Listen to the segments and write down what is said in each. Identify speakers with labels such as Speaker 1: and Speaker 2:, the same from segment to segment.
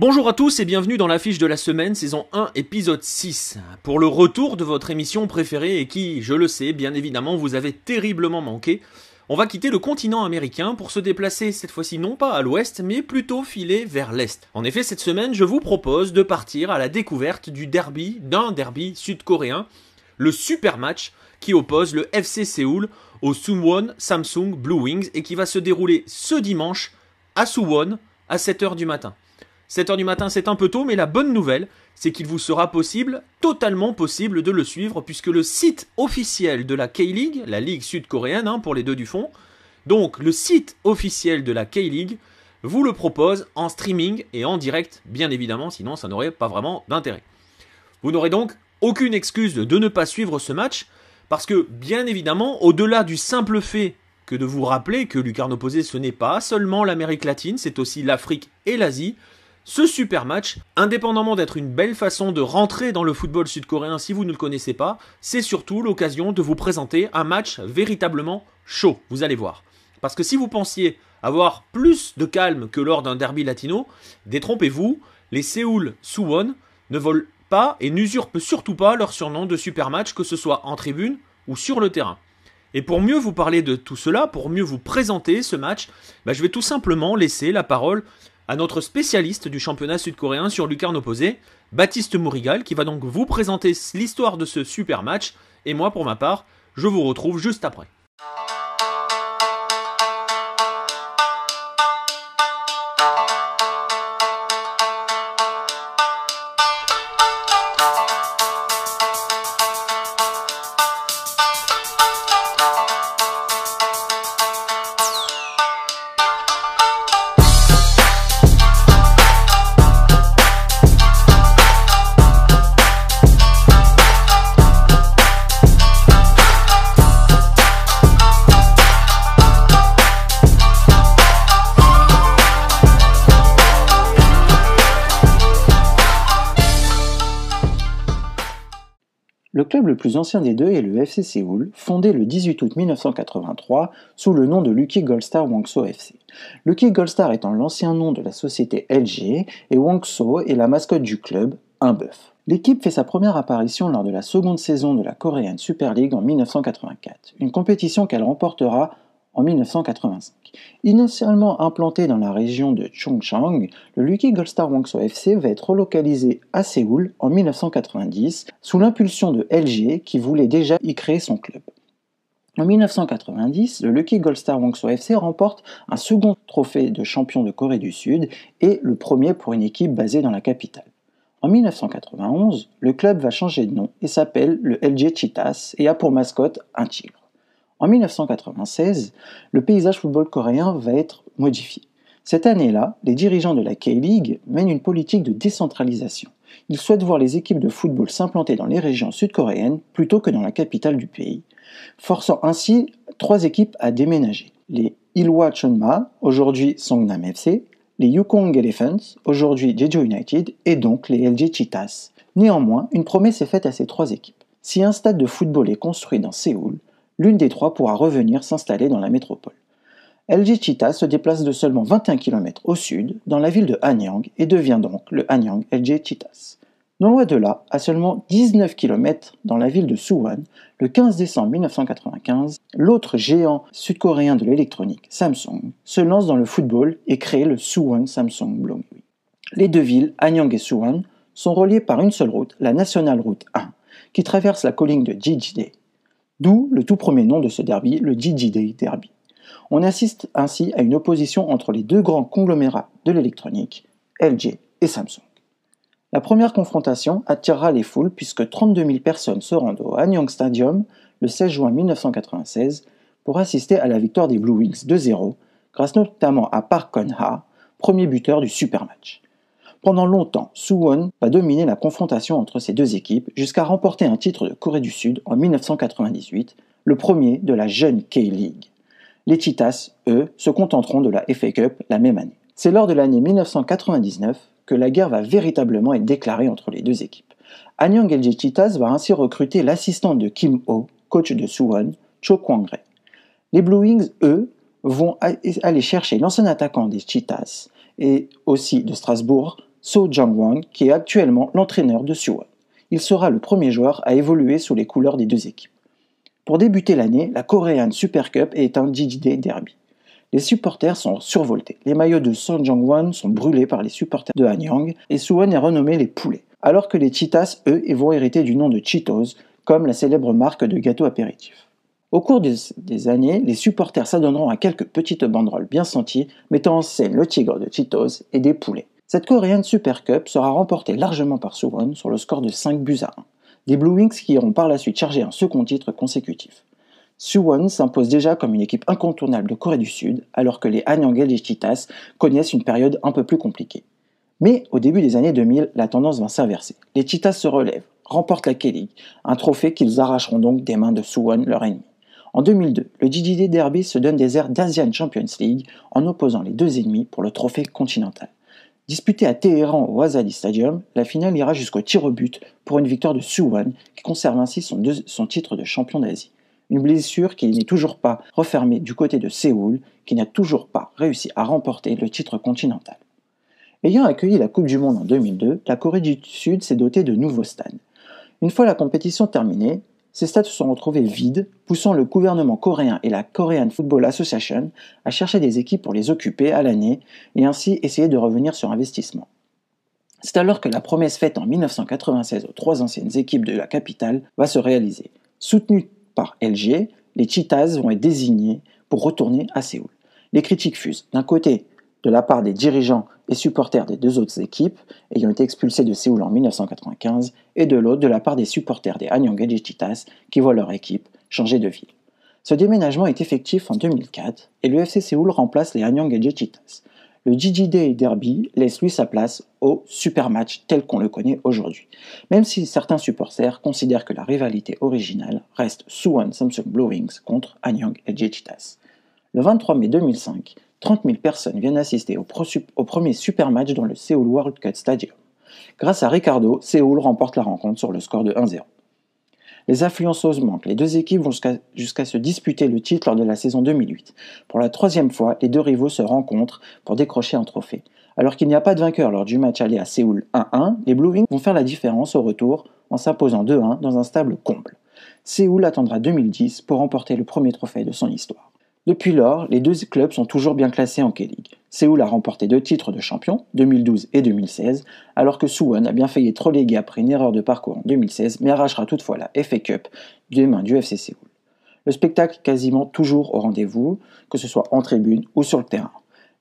Speaker 1: Bonjour à tous et bienvenue dans l'affiche de la semaine, saison 1, épisode 6. Pour le retour de votre émission préférée et qui, je le sais, bien évidemment, vous avez terriblement manqué, on va quitter le continent américain pour se déplacer cette fois-ci non pas à l'ouest, mais plutôt filer vers l'est. En effet, cette semaine, je vous propose de partir à la découverte du derby, d'un derby sud-coréen, le super match qui oppose le FC Séoul au Suwon Samsung Blue Wings et qui va se dérouler ce dimanche à Suwon à 7h du matin. 7h du matin, c'est un peu tôt, mais la bonne nouvelle, c'est qu'il vous sera possible, totalement possible, de le suivre, puisque le site officiel de la K-League, la ligue sud-coréenne hein, pour les deux du fond, donc le site officiel de la K-League, vous le propose en streaming et en direct, bien évidemment, sinon ça n'aurait pas vraiment d'intérêt. Vous n'aurez donc aucune excuse de ne pas suivre ce match, parce que, bien évidemment, au-delà du simple fait que de vous rappeler que Lucarne opposé, ce n'est pas seulement l'Amérique latine, c'est aussi l'Afrique et l'Asie, ce super match, indépendamment d'être une belle façon de rentrer dans le football sud-coréen si vous ne le connaissez pas, c'est surtout l'occasion de vous présenter un match véritablement chaud, vous allez voir. Parce que si vous pensiez avoir plus de calme que lors d'un derby latino, détrompez-vous, les Séoul Suwon ne volent pas et n'usurpent surtout pas leur surnom de super match, que ce soit en tribune ou sur le terrain. Et pour mieux vous parler de tout cela, pour mieux vous présenter ce match, bah, je vais tout simplement laisser la parole à notre spécialiste du championnat sud-coréen sur lucarne opposé, Baptiste Mourigal, qui va donc vous présenter l'histoire de ce super match. Et moi, pour ma part, je vous retrouve juste après.
Speaker 2: Le club le plus ancien des deux est le FC Séoul, fondé le 18 août 1983 sous le nom de Lucky Goldstar Wangso FC. Lucky Goldstar étant l'ancien nom de la société LG et Wangso est la mascotte du club, un bœuf. L'équipe fait sa première apparition lors de la seconde saison de la Korean Super League en 1984, une compétition qu'elle remportera en 1985. Initialement implanté dans la région de Chongchang, le Lucky Goldstar Wangso FC va être relocalisé à Séoul en 1990 sous l'impulsion de LG qui voulait déjà y créer son club. En 1990, le Lucky Goldstar Wangso FC remporte un second trophée de champion de Corée du Sud et le premier pour une équipe basée dans la capitale. En 1991, le club va changer de nom et s'appelle le LG Cheetahs et a pour mascotte un tigre. En 1996, le paysage football coréen va être modifié. Cette année-là, les dirigeants de la K-League mènent une politique de décentralisation. Ils souhaitent voir les équipes de football s'implanter dans les régions sud-coréennes plutôt que dans la capitale du pays, forçant ainsi trois équipes à déménager. Les Ilhwa Chunma, aujourd'hui Songnam FC, les Yukong Elephants, aujourd'hui Jeju United, et donc les LG Cheetahs. Néanmoins, une promesse est faite à ces trois équipes. Si un stade de football est construit dans Séoul, l'une des trois pourra revenir s'installer dans la métropole. LG Cheetah se déplace de seulement 21 km au sud, dans la ville de Hanyang, et devient donc le Hanyang LG Cheetahs. Non loin de là, à seulement 19 km dans la ville de Suwon, le 15 décembre 1995, l'autre géant sud-coréen de l'électronique, Samsung, se lance dans le football et crée le Suwon Samsung Blongwi. Les deux villes, Hanyang et Suwon, sont reliées par une seule route, la National Route 1, qui traverse la colline de Jijide. D'où le tout premier nom de ce derby, le Jijide Derby. On assiste ainsi à une opposition entre les deux grands conglomérats de l'électronique, LG et Samsung. La première confrontation attirera les foules puisque 32 000 personnes se rendent au Hanyang Stadium le 16 juin 1996 pour assister à la victoire des Blue Wings 2-0 grâce notamment à Park Kon-ha, premier buteur du super match. Pendant longtemps, Suwon va dominer la confrontation entre ces deux équipes jusqu'à remporter un titre de Corée du Sud en 1998, le premier de la jeune K-League. Les Cheetahs, eux, se contenteront de la FA Cup la même année. C'est lors de l'année 1999 que la guerre va véritablement être déclarée entre les deux équipes. Anyang LG Cheetahs va ainsi recruter l'assistante de Kim Ho, coach de Suwon, Cho Kwang-rae. Les Blue Wings, eux, vont aller chercher l'ancien attaquant des Cheetahs et aussi de Strasbourg, So Jang-won, qui est actuellement l'entraîneur de Suwon. Il sera le premier joueur à évoluer sous les couleurs des deux équipes. Pour débuter l'année, la Korean Super Cup est un DJD derby. Les supporters sont survoltés. Les maillots de Son Jong-won sont brûlés par les supporters de Hanyang et Suwon est renommé les poulets, alors que les Cheetahs, eux, vont hériter du nom de Cheetos, comme la célèbre marque de gâteaux apéritifs. Au cours des, années, les supporters s'adonneront à quelques petites banderoles bien senties, mettant en scène le tigre de Cheetos et des poulets. Cette Korean Super Cup sera remportée largement par Suwon sur le score de 5 buts à 1. Des Blue Wings qui iront par la suite charger un second titre consécutif. Suwon s'impose déjà comme une équipe incontournable de Corée du Sud, alors que les Hanyang et Cheetahs connaissent une période un peu plus compliquée. Mais au début des années 2000, la tendance va s'inverser. Les Cheetahs se relèvent, remportent la K-League, un trophée qu'ils arracheront donc des mains de Suwon, leur ennemi. En 2002, le DJD Derby se donne des airs d'Asian Champions League en opposant les deux ennemis pour le trophée continental. Disputé à Téhéran au Azadi Stadium, la finale ira jusqu'au tir au but pour une victoire de Suwon qui conserve ainsi son, son titre de champion d'Asie. Une blessure qui n'est toujours pas refermée du côté de Séoul, qui n'a toujours pas réussi à remporter le titre continental. Ayant accueilli la Coupe du Monde en 2002, la Corée du Sud s'est dotée de nouveaux stades. Une fois la compétition terminée, ces stades se sont retrouvés vides, poussant le gouvernement coréen et la Korean Football Association à chercher des équipes pour les occuper à l'année et ainsi essayer de revenir sur investissement. C'est alors que la promesse faite en 1996 aux trois anciennes équipes de la capitale va se réaliser. Soutenues par LG, les Cheetahs vont être désignés pour retourner à Séoul. Les critiques fusent. D'un côté, de la part des dirigeants et supporters des deux autres équipes ayant été expulsés de Séoul en 1995, et de l'autre de la part des supporters des Hanyang Cheetahs qui voient leur équipe changer de ville. Ce déménagement est effectif en 2004 et le FC Séoul remplace les Hanyang Cheetahs. Le GGD Derby laisse lui sa place au super match tel qu'on le connaît aujourd'hui, même si certains supporters considèrent que la rivalité originale reste Suwon Samsung Blue Wings contre Hanyang Cheetahs. Le 23 mai 2005, 30 000 personnes viennent assister au, premier super match dans le Seoul World Cup Stadium. Grâce à Ricardo, Séoul remporte la rencontre sur le score de 1-0. Les influenceuses manquent. Les deux équipes vont jusqu'à se disputer le titre lors de la saison 2008. Pour la troisième fois, les deux rivaux se rencontrent pour décrocher un trophée. Alors qu'il n'y a pas de vainqueur lors du match aller à Séoul 1-1, les Blue Wings vont faire la différence au retour en s'imposant 2-1 dans un stable comble. Séoul attendra 2010 pour remporter le premier trophée de son histoire. Depuis lors, les deux clubs sont toujours bien classés en K-League. Séoul a remporté deux titres de champion, 2012 et 2016, alors que Suwon a bien failli être relégué après une erreur de parcours en 2016, mais arrachera toutefois la FA Cup des mains du FC Séoul. Le spectacle quasiment toujours au rendez-vous, que ce soit en tribune ou sur le terrain.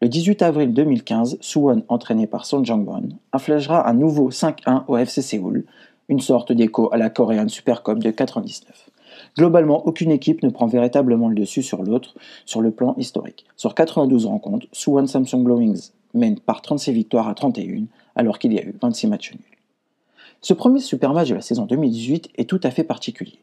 Speaker 2: Le 18 avril 2015, Suwon, entraîné par Son Jang-won, infligera un nouveau 5-1 au FC Séoul, une sorte d'écho à la Korean Super Cup de 99. Globalement, aucune équipe ne prend véritablement le dessus sur l'autre sur le plan historique. Sur 92 rencontres, Suwon Samsung Blowings mène par 36 victoires à 31, alors qu'il y a eu 26 matchs nuls. Ce premier super match de la saison 2018 est tout à fait particulier.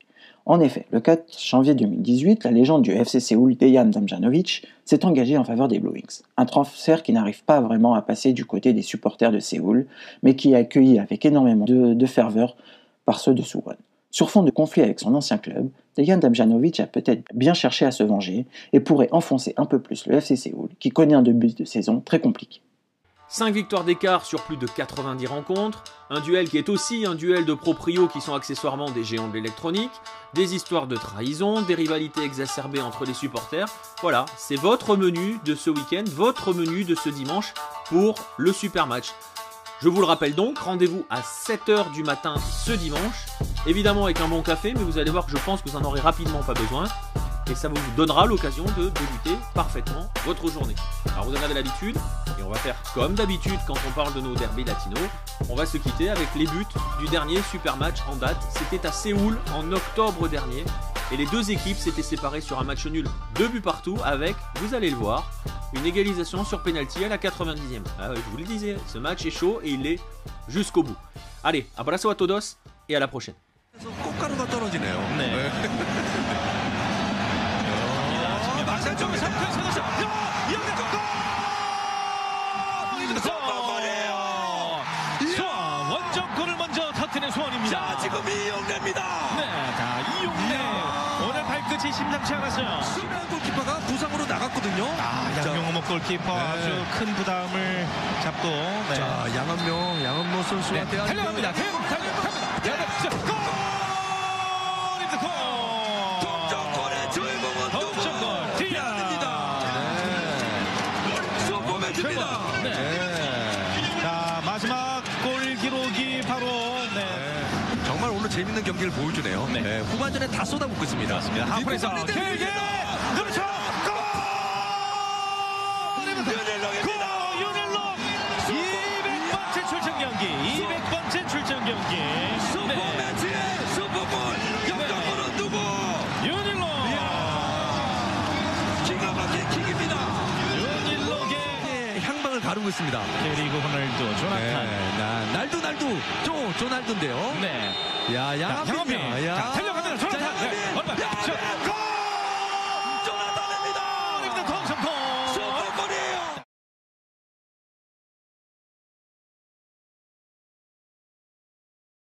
Speaker 2: En effet, le 4 janvier 2018, la légende du FC Séoul, Dejan Damjanovic, s'est engagé en faveur des Blowings. Un transfert qui n'arrive pas vraiment à passer du côté des supporters de Séoul, mais qui est accueilli avec énormément de, de ferveur par ceux de Suwon. Sur fond de conflit avec son ancien club, Dejan Damjanovic a peut-être bien cherché à se venger et pourrait enfoncer un peu plus le FC Séoul, qui connaît un début de saison très compliqué.
Speaker 1: 5 victoires d'écart sur plus de 90 rencontres, un duel qui est aussi un duel de proprio qui sont accessoirement des géants de l'électronique, des histoires de trahison, des rivalités exacerbées entre les supporters. Voilà, c'est votre menu de ce week-end, votre menu de ce dimanche pour le super match. Je vous le rappelle donc, rendez-vous à 7h du matin ce dimanche, évidemment avec un bon café, mais vous allez voir que je pense que vous n'en aurez rapidement pas besoin, et ça vous donnera l'occasion de débuter parfaitement votre journée. Alors vous en avez l'habitude, et on va faire comme d'habitude quand on parle de nos derbys latinos, on va se quitter avec les buts du dernier super match en date, c'était à Séoul en octobre dernier, et les deux équipes s'étaient séparées sur un match nul, deux buts partout, avec, vous allez le voir, une égalisation sur penalty à la 90e. Ah je vous le disais, ce match est chaud et il est jusqu'au bout. Allez, abrazo a todos et à la prochaine.
Speaker 3: 것이 심상치 않았어요.
Speaker 4: 수비한 골키퍼가 부상으로 나갔거든요.
Speaker 3: 아, 골키퍼
Speaker 4: 네.
Speaker 3: 아주 큰 부담을 잡고 네.
Speaker 4: 자, 양한명, 양한모 선수한테 아주
Speaker 3: 달려갑니다. 대형 달려갑니다. 야베 골! 골!
Speaker 4: 동점골의 주인공은
Speaker 3: 동점골
Speaker 4: 디아입니다. 네. 슈퍼맨입니다.
Speaker 3: 네. 자, 마지막 골 기록이 바로 네.
Speaker 4: 정말 오늘 재밌는 경기를 보여주네요.
Speaker 3: 네.
Speaker 4: 네, 후반전에 다 쏟아붓고 있습니다.
Speaker 3: 맞습니다. 하프에서 길게 그렇죠.
Speaker 4: 다루고 있습니다.
Speaker 3: 캐리고 호날두, 조나탄.
Speaker 4: 네, 나, 날두, 날두, 조, 조날두인데요.
Speaker 3: 네.
Speaker 4: 야, 양합빈.
Speaker 3: 야, 양합빈. 달려갑니다. 조나탄. 양합빈. 네.